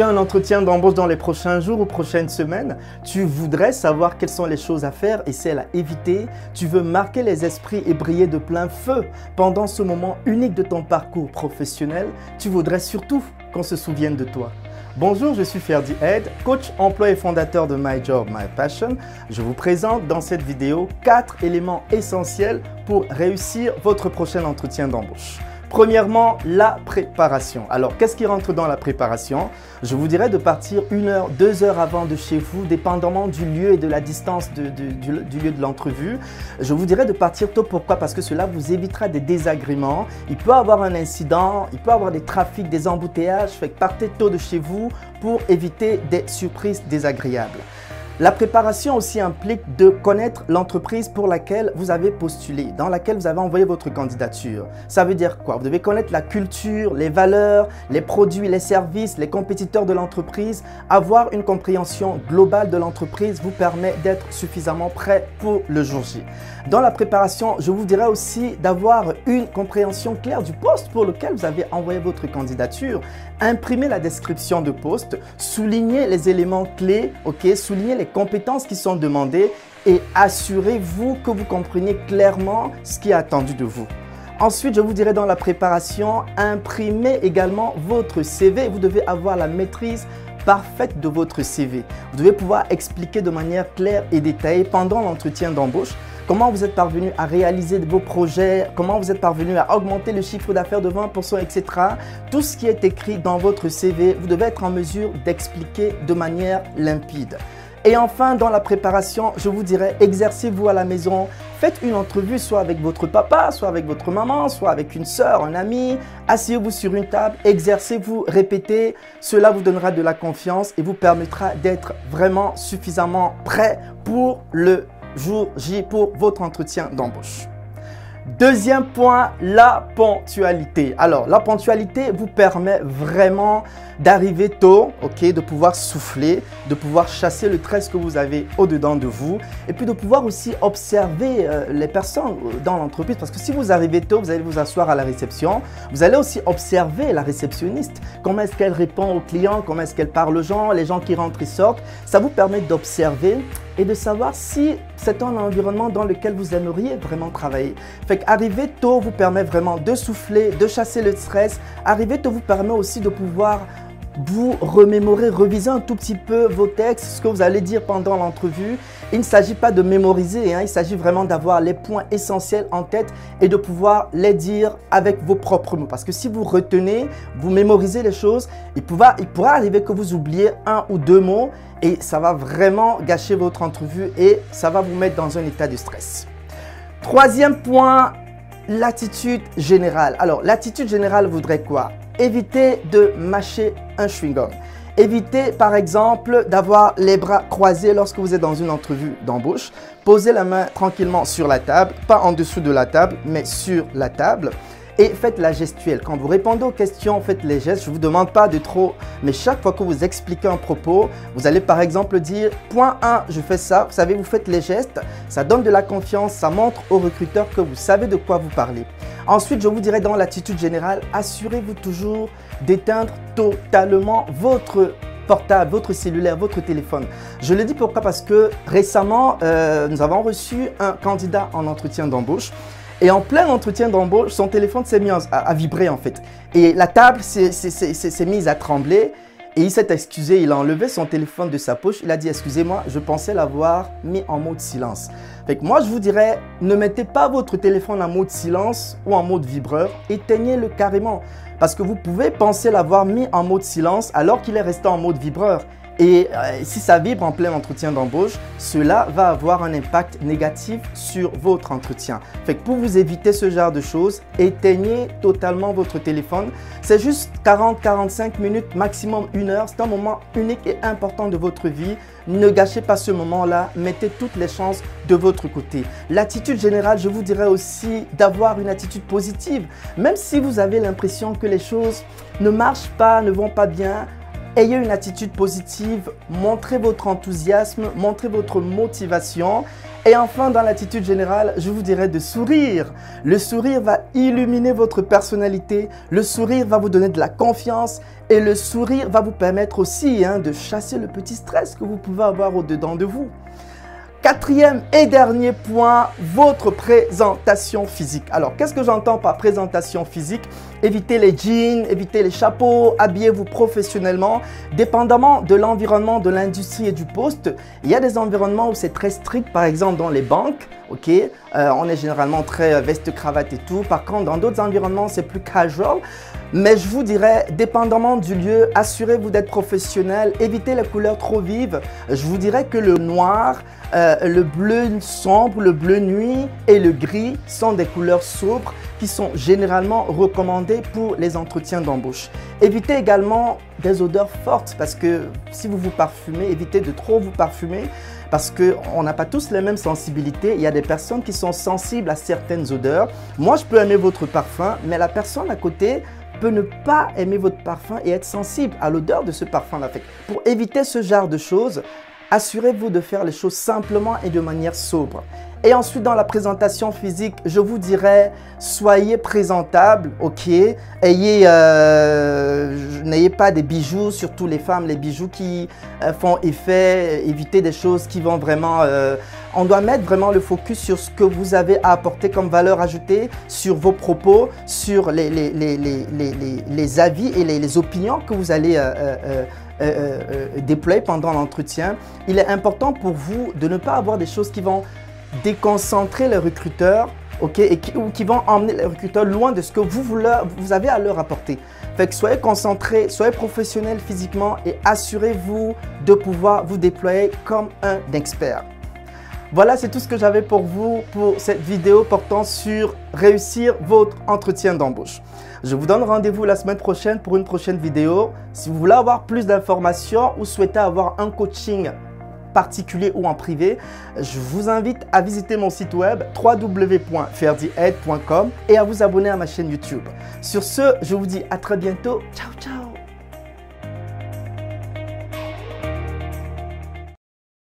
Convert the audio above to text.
As un entretien d'embauche dans les prochains jours ou prochaines semaines. Tu voudrais savoir quelles sont les choses à faire et celles à éviter. Tu veux marquer les esprits et briller de plein feu pendant ce moment unique de ton parcours professionnel. Tu voudrais surtout qu'on se souvienne de toi. Bonjour, je suis Ferdi Ed, coach emploi et fondateur de My Job, My Passion. Je vous présente dans cette vidéo quatre éléments essentiels pour réussir votre prochain entretien d'embauche. Premièrement, la préparation. Alors, qu'est-ce qui rentre dans la préparation? Je vous dirais de partir une heure, deux heures avant de chez vous, dépendamment du lieu et de la distance du, lieu de l'entrevue. Je vous dirais de partir tôt. Pourquoi? Parce que cela vous évitera des désagréments. Il peut avoir un incident, il peut avoir des trafics, des embouteillages. Fait que partez tôt de chez vous pour éviter des surprises désagréables. La préparation aussi implique de connaître l'entreprise pour laquelle vous avez postulé, dans laquelle vous avez envoyé votre candidature. Ça veut dire quoi? Vous devez connaître la culture, les valeurs, les produits, les services, les compétiteurs de l'entreprise. Avoir une compréhension globale de l'entreprise vous permet d'être suffisamment prêt pour le jour J. Dans la préparation, je vous dirais aussi d'avoir une compréhension claire du poste pour lequel vous avez envoyé votre candidature. Imprimez la description de poste, soulignez les éléments clés, ok, soulignez les compétences qui sont demandées et assurez-vous que vous comprenez clairement ce qui est attendu de vous. Ensuite, je vous dirais dans la préparation, imprimez également votre CV. Vous devez avoir la maîtrise parfaite de votre CV. Vous devez pouvoir expliquer de manière claire et détaillée pendant l'entretien d'embauche comment vous êtes parvenu à réaliser vos projets, comment vous êtes parvenu à augmenter le chiffre d'affaires de 20%, etc. Tout ce qui est écrit dans votre CV, vous devez être en mesure d'expliquer de manière limpide. Et enfin, dans la préparation, je vous dirais, exercez-vous à la maison. Faites une entrevue soit avec votre papa, soit avec votre maman, soit avec une soeur, un ami. Asseyez-vous sur une table, exercez-vous, répétez. Cela vous donnera de la confiance et vous permettra d'être vraiment suffisamment prêt pour le jour J pour votre entretien d'embauche. Deuxième point, la ponctualité. Alors, la ponctualité vous permet vraiment d'arriver tôt, ok, de pouvoir souffler, de pouvoir chasser le stress que vous avez au-dedans de vous et puis de pouvoir aussi observer euh, les personnes euh, dans l'entreprise parce que si vous arrivez tôt, vous allez vous asseoir à la réception, vous allez aussi observer la réceptionniste, comment est-ce qu'elle répond aux clients, comment est-ce qu'elle parle aux gens, les gens qui rentrent et sortent. Ça vous permet d'observer et de savoir si c'est un environnement dans lequel vous aimeriez vraiment travailler. Fait qu'arriver tôt vous permet vraiment de souffler, de chasser le stress. Arriver tôt vous permet aussi de pouvoir vous remémorer, reviser un tout petit peu vos textes, ce que vous allez dire pendant l'entrevue. Il ne s'agit pas de mémoriser, hein, il s'agit vraiment d'avoir les points essentiels en tête et de pouvoir les dire avec vos propres mots. Parce que si vous retenez, vous mémorisez les choses, il pourra, il pourra arriver que vous oubliez un ou deux mots et ça va vraiment gâcher votre entrevue et ça va vous mettre dans un état de stress. Troisième point, l'attitude générale. Alors, l'attitude générale voudrait quoi? Évitez de mâcher un chewing-gum. Évitez par exemple d'avoir les bras croisés lorsque vous êtes dans une entrevue d'embauche. Posez la main tranquillement sur la table, pas en dessous de la table, mais sur la table et faites la gestuelle. Quand vous répondez aux questions, faites les gestes. Je ne vous demande pas de trop, mais chaque fois que vous expliquez un propos, vous allez par exemple dire point 1, je fais ça. Vous savez, vous faites les gestes. Ça donne de la confiance, ça montre au recruteur que vous savez de quoi vous parlez. Ensuite, je vous dirais dans l'attitude générale, assurez-vous toujours d'éteindre totalement votre portable, votre cellulaire, votre téléphone. Je le dis pourquoi? Parce que récemment, euh, nous avons reçu un candidat en entretien d'embauche et en plein entretien d'embauche, son téléphone s'est mis à, vibrer en fait. Et la table s'est mise à trembler. Et il s'est excusé, il a enlevé son téléphone de sa poche. Il a dit Excusez-moi, je pensais l'avoir mis en mode silence. Fait que moi, je vous dirais Ne mettez pas votre téléphone en mode silence ou en mode vibreur. Éteignez-le carrément. Parce que vous pouvez penser l'avoir mis en mode silence alors qu'il est resté en mode vibreur. Et euh, si ça vibre en plein entretien d'embauche, cela va avoir un impact négatif sur votre entretien. Fait que pour vous éviter ce genre de choses, éteignez totalement votre téléphone. C'est juste 40-45 minutes, maximum une heure. C'est un moment unique et important de votre vie. Ne gâchez pas ce moment-là. Mettez toutes les chances de votre côté. L'attitude générale, je vous dirais aussi d'avoir une attitude positive. Même si vous avez l'impression que les choses ne marchent pas, ne vont pas bien, Ayez une attitude positive, montrez votre enthousiasme, montrez votre motivation Et enfin, dans l'attitude générale, je vous dirais de sourire. Le sourire va illuminer votre personnalité, le sourire va vous donner de la confiance et le sourire va vous permettre aussi hein, de chasser le petit stress que vous pouvez avoir au-dedans de vous. Quatrième et dernier point, votre présentation physique. Alors, qu'est-ce que j'entends par présentation physique? Évitez les jeans, évitez les chapeaux, habillez-vous professionnellement. Dépendamment de l'environnement, de l'industrie et du poste, il y a des environnements où c'est très strict, par exemple dans les banques, ok? Euh, On est généralement très euh, veste, cravate et tout. Par contre, dans d'autres environnements, c'est plus casual. Mais je vous dirais, dépendamment du lieu, assurez-vous d'être professionnel, évitez les couleurs trop vives. Je vous dirais que le noir, euh, le bleu sombre, le bleu nuit et le gris sont des couleurs sobres qui sont généralement recommandées pour les entretiens d'embauche. Évitez également des odeurs fortes parce que si vous vous parfumez, évitez de trop vous parfumer parce qu'on n'a pas tous les mêmes sensibilités. Il y a des personnes qui sont sensibles à certaines odeurs. Moi, je peux aimer votre parfum, mais la personne à côté peut ne pas aimer votre parfum et être sensible à l'odeur de ce parfum-là. Pour éviter ce genre de choses, assurez-vous de faire les choses simplement et de manière sobre. Et ensuite, dans la présentation physique, je vous dirais, soyez présentable, ok? Ayez, euh, n'ayez pas des bijoux, surtout les femmes, les bijoux qui euh, font effet, évitez des choses qui vont vraiment... Euh, on doit mettre vraiment le focus sur ce que vous avez à apporter comme valeur ajoutée, sur vos propos, sur les, les avis et les, opinions que vous allez déployer pendant l'entretien. Il est important pour vous de ne pas avoir des choses qui vont déconcentrer les recruteurs et qui, ou qui vont emmener les recruteurs loin de ce que vous, vous avez à leur apporter. Fait que soyez concentrés, soyez professionnels physiquement et assurez-vous de pouvoir vous déployer comme un expert. Voilà, c'est tout ce que j'avais pour vous pour cette vidéo portant sur réussir votre entretien d'embauche. Je vous donne rendez-vous la semaine prochaine pour une prochaine vidéo. Si vous voulez avoir plus d'informations ou souhaitez avoir un coaching particulier ou en privé, je vous invite à visiter mon site web www.ferdiaide.com et à vous abonner à ma chaîne YouTube. Sur ce, je vous dis à très bientôt. Ciao